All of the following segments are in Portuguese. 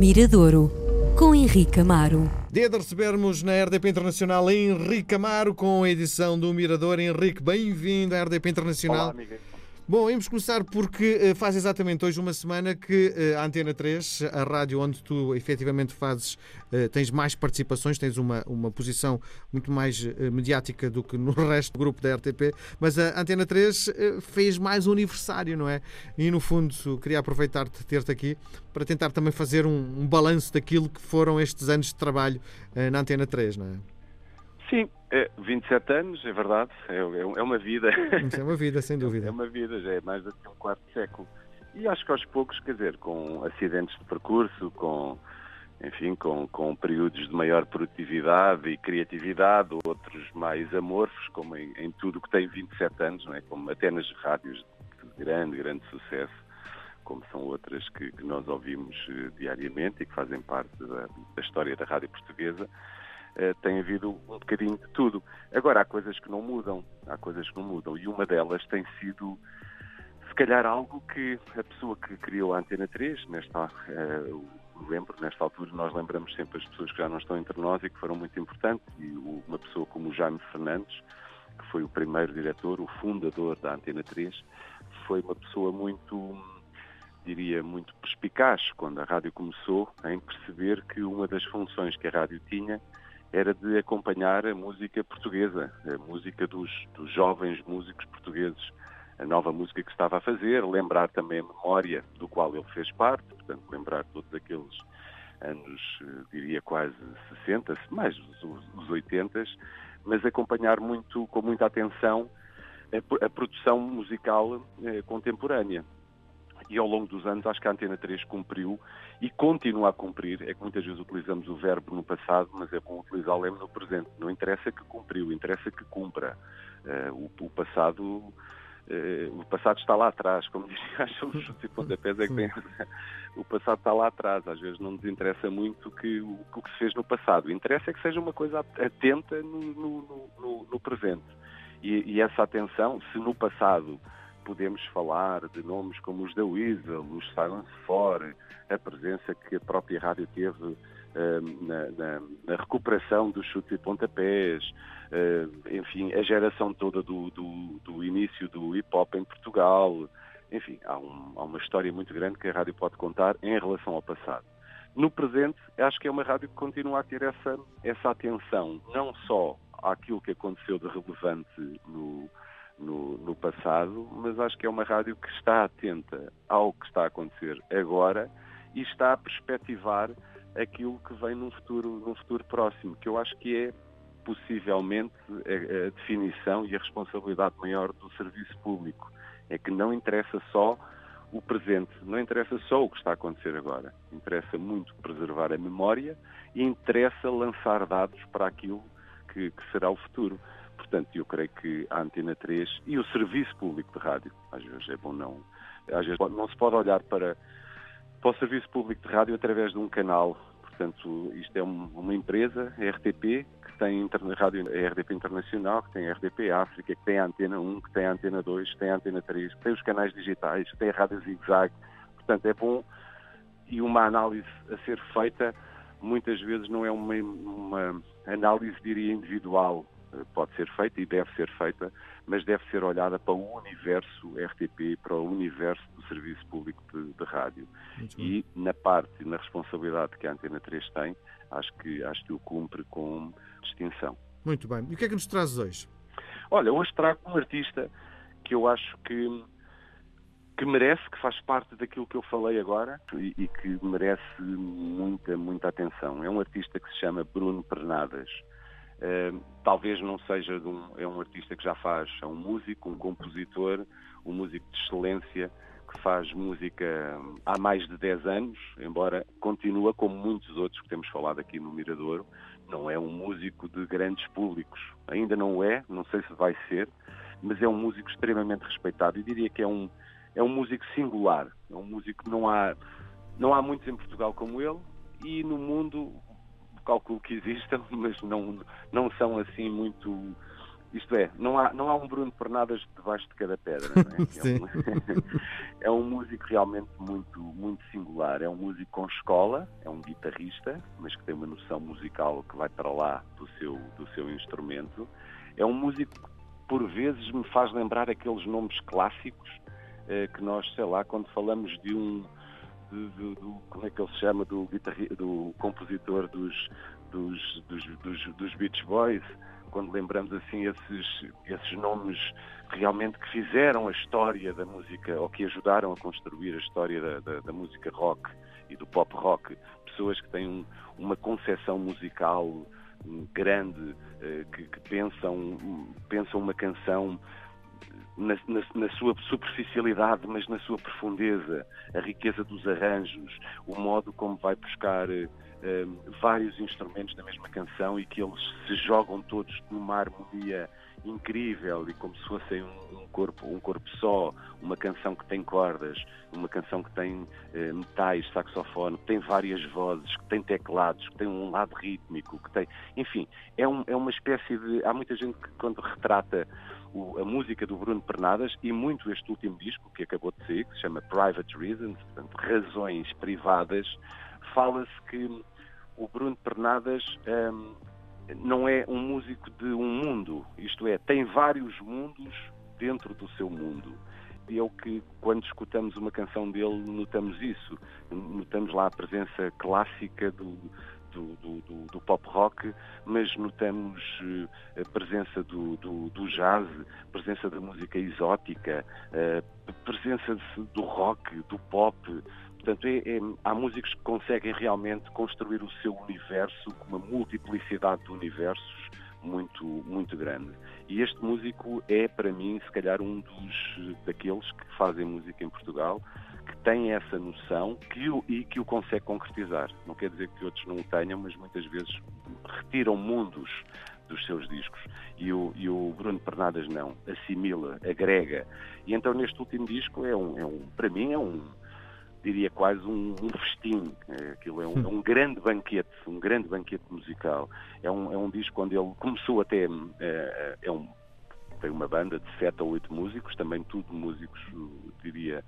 Miradouro, com Henrique Amaro. Dia de recebermos na RDP Internacional Henrique Amaro com a edição do Mirador. Henrique, bem-vindo à RDP Internacional. Olá, amiga. Bom, vamos começar porque eh, faz exatamente hoje uma semana que eh, a Antena 3, a rádio onde tu efetivamente fazes, eh, tens mais participações, tens uma, uma posição muito mais mediática do que no resto do grupo da RTP, mas a Antena 3 fez mais um aniversário, não é? E no fundo queria aproveitar de ter-te aqui para tentar também fazer um, um balanço daquilo que foram estes anos de trabalho na Antena 3, não é? Sim, é, 27 anos, é verdade, é, é, é uma vida. Isso é uma vida, sem dúvida. É uma vida, já é mais do que um quarto século. E acho que aos poucos, quer dizer, com acidentes de percurso, com, enfim, com, com períodos de maior produtividade e criatividade, outros mais amorfos, como em, em tudo que tem 27 anos, não é? como até nas rádios de grande, grande sucesso, como são outras que, que nós ouvimos uh, diariamente e que fazem parte da, da história da rádio portuguesa. Eh, tem havido um bocadinho de tudo. Agora, há coisas que não mudam, há coisas que não mudam, e uma delas tem sido, se calhar, algo que a pessoa que criou a Antena 3, nesta, uh, lembro, nesta altura, nós lembramos sempre as pessoas que já não estão entre nós e que foram muito importantes, e uma pessoa como o Jaime Fernandes, que foi o primeiro diretor, o fundador da Antena 3, foi uma pessoa muito diria, muito perspicaz quando a rádio começou em perceber que uma das funções que a rádio tinha era de acompanhar a música portuguesa, a música dos, dos jovens músicos portugueses, a nova música que estava a fazer, lembrar também a memória do qual ele fez parte, portanto, lembrar todos aqueles anos, eh, diria quase 60, mais os, os 80, mas acompanhar muito, com muita atenção a, a produção musical eh, contemporânea e ao longo dos anos acho que a Antena 3 cumpriu e continua a cumprir. É que muitas vezes utilizamos o verbo no passado, mas é bom utilizá-lo no presente. Não interessa que cumpriu, interessa que cumpra. Uh, o, o, passado uh, o passado está lá atrás, como dizia os chutes e pontapés é que tem, o passado está lá atrás, às vezes não nos interessa muito que, o, o que se fez no passado, interessa é que seja uma coisa atenta no, no, no, no presente. E, e essa atenção, se no passado podemos falar de nomes como os da Weasel, os Silence 4, a presença que a própria rádio teve uh, na, na, na, recuperação dos chutes e pontapés, uh, enfim, a geração toda do, do, do início do hip-hop em Portugal. Enfim, há, um, há uma história muito grande que a rádio pode contar em relação ao passado. No presente, acho que é uma rádio que continua a ter essa, essa atenção, não só àquilo que aconteceu de relevante no, no, no, passado, mas acho que é uma rádio que está atenta ao que está a acontecer agora e está a perspectivar aquilo que vem num futuro, num futuro próximo, que eu acho que é possivelmente a, a definição e a responsabilidade maior do serviço público. É que não interessa só o presente, não interessa só o que está a acontecer agora. Interessa muito preservar a memória e interessa lançar dados para aquilo que, que será o futuro. Portanto, eu creio que a Antena 3 e o serviço público de rádio, às vezes é bom não, às vezes não se pode olhar para, para o serviço público de rádio através de um canal. Portanto, isto é uma empresa, a RTP, que tem a rádio a RDP Internacional, que tem a RDP África, que tem a Antena 1, que tem a Antena 2, que tem a Antena 3, que tem os canais digitais, que tem a Rádio Zigzag. Portanto, é bom e uma análise a ser feita muitas vezes não é uma, uma análise, diria, individual, pode ser feita e deve ser feita, mas deve ser olhada para o universo RTP, para o universo do Serviço Público de, de Rádio. E na parte na responsabilidade que a Antena 3 tem, acho que, acho que o cumpre com distinção. Muito bem. E o que é que nos trazes hoje? Olha, hoje trago um artista que eu acho que que merece, que faz parte daquilo que eu falei agora e, e, que merece muita, muita atenção. É um artista que se chama Bruno Pernadas. Uh, talvez não seja um, é um artista que já faz, é um músico, um compositor, um músico de excelência que faz música há mais de 10 anos, embora continua como muitos outros que temos falado aqui no Miradouro, não é um músico de grandes públicos, ainda não é, não sei se vai ser, mas é um músico extremamente respeitado. E diria que é um é um músico singular, é um músico que não há não há muitos em Portugal como ele e no mundo calculo que existam, mas não, não são assim muito isto é, não há, não há um Bruno Pernadas debaixo de cada pedra. Não é? é, um, é um músico realmente muito, muito singular. É um músico com escola, é um guitarrista, mas que tem uma noção musical que vai para lá do seu, do seu instrumento. É um músico que, por vezes, me faz lembrar aqueles nomes clássicos eh, que nós, sei lá, quando falamos de um. Do, do, como é que ele se chama? Do, do compositor dos, dos, dos, dos, dos Beach Boys quando lembramos assim esses, esses nomes realmente que fizeram a história da música ou que ajudaram a construir a história da, da, da música rock e do pop rock, pessoas que têm um, uma concepção musical hum, grande, eh, que, que, pensam, pensam uma canção na, na, na, sua superficialidade, mas na sua profundeza, a riqueza dos arranjos, o modo como vai buscar eh, vários instrumentos da mesma canção e que eles se jogam todos numa harmonia incrível e como se fossem um, um, corpo, um corpo só, uma canção que tem cordas, uma canção que tem eh, metais, saxofone, que tem várias vozes, que tem teclados, que tem um lado rítmico, que tem, enfim, é, um, é uma espécie de, há muita gente que quando retrata o, a música do Bruno Pernadas e muito este último disco que acabou de sair, que se chama Private Reasons, portanto, razões privadas, fala-se que o Bruno Pernadas um, não é um músico de um mundo, isto é, tem vários mundos dentro do seu mundo. E é o que, quando escutamos uma canção dele, notamos isso. Notamos lá a presença clássica do, do, do, do, pop rock, mas notamos eh, a presença do, do, jazz, presença da música exótica, a presença do rock, do pop, Portanto, é, é, há músicos que conseguem realmente construir o seu universo com uma multiplicidade de universos muito, muito grande. E este músico é, para mim, se calhar um dos daqueles que fazem música em Portugal, tem essa noção que o, e que o consegue concretizar. Não quer dizer que outros não o tenham, mas muitas vezes retiram mundos dos seus discos. E o, e o Bruno Pernadas não, assimila, agrega. E então neste último disco é um, é um para mim é um diria quase um, um festim. É, aquilo é um, é um, grande banquete, um grande banquete musical. É um, é um disco onde ele começou até. É, é um, tem uma banda de sete ou oito músicos, também tudo músicos, diria,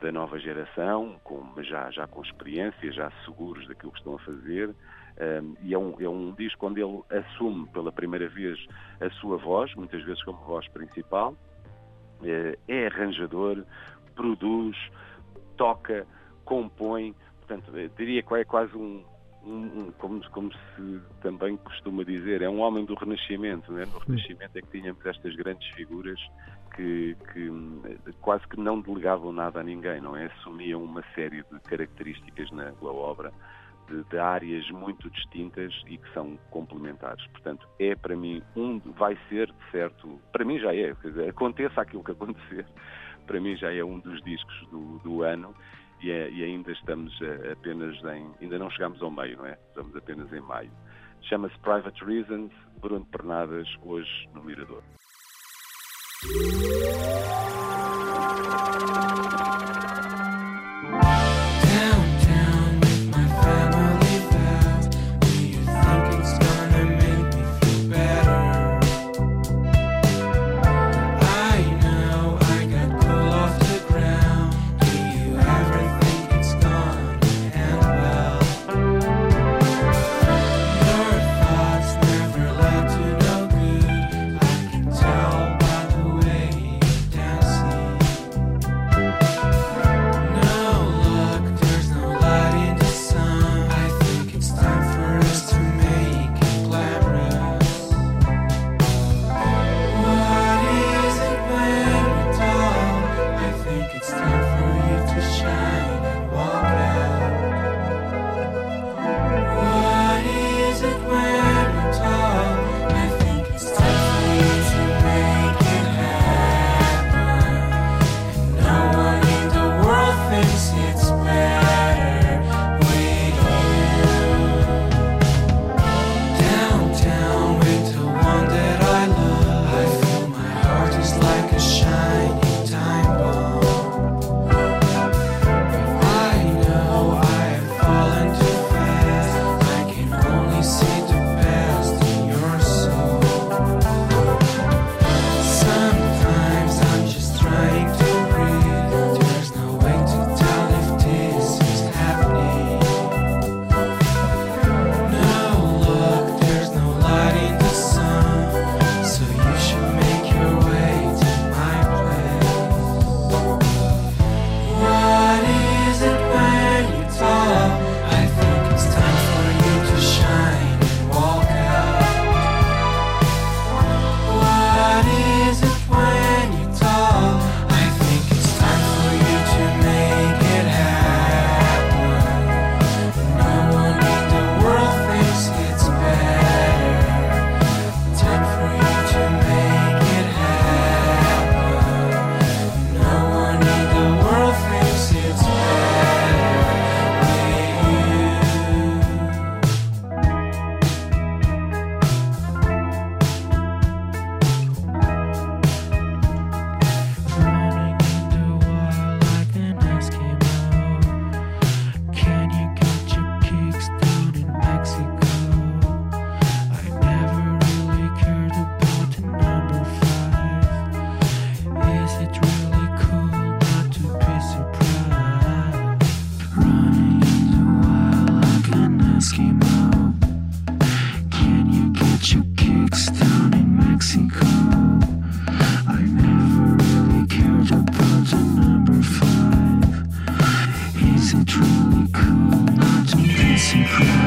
da nova geração, com, já, já com experiência, já seguros daquilo que estão a fazer. Um, e é um, é um disco onde ele assume pela primeira vez a sua voz, muitas vezes como voz principal, é, é arranjador, produz, toca, compõe, portanto, diria que é quase um, um, um, como, como, se também costuma dizer, é um homem do Renascimento. Né? No Renascimento é que tínhamos estas grandes figuras que, que, quase que não delegavam nada a ninguém, não é? Assumiam uma série de características na, obra. De, de, áreas muito distintas e que são complementares. Portanto, é para mim um, vai ser de certo, para mim já é, dizer, aconteça aquilo que acontecer, para mim já é um dos discos do, do ano e, é, e, ainda estamos eh, apenas em. ainda não chegamos ao meio, não é? Estamos apenas em maio. Chama-se Private Reasons, Bruno Pernadas, hoje no Mirador. Is Thank you.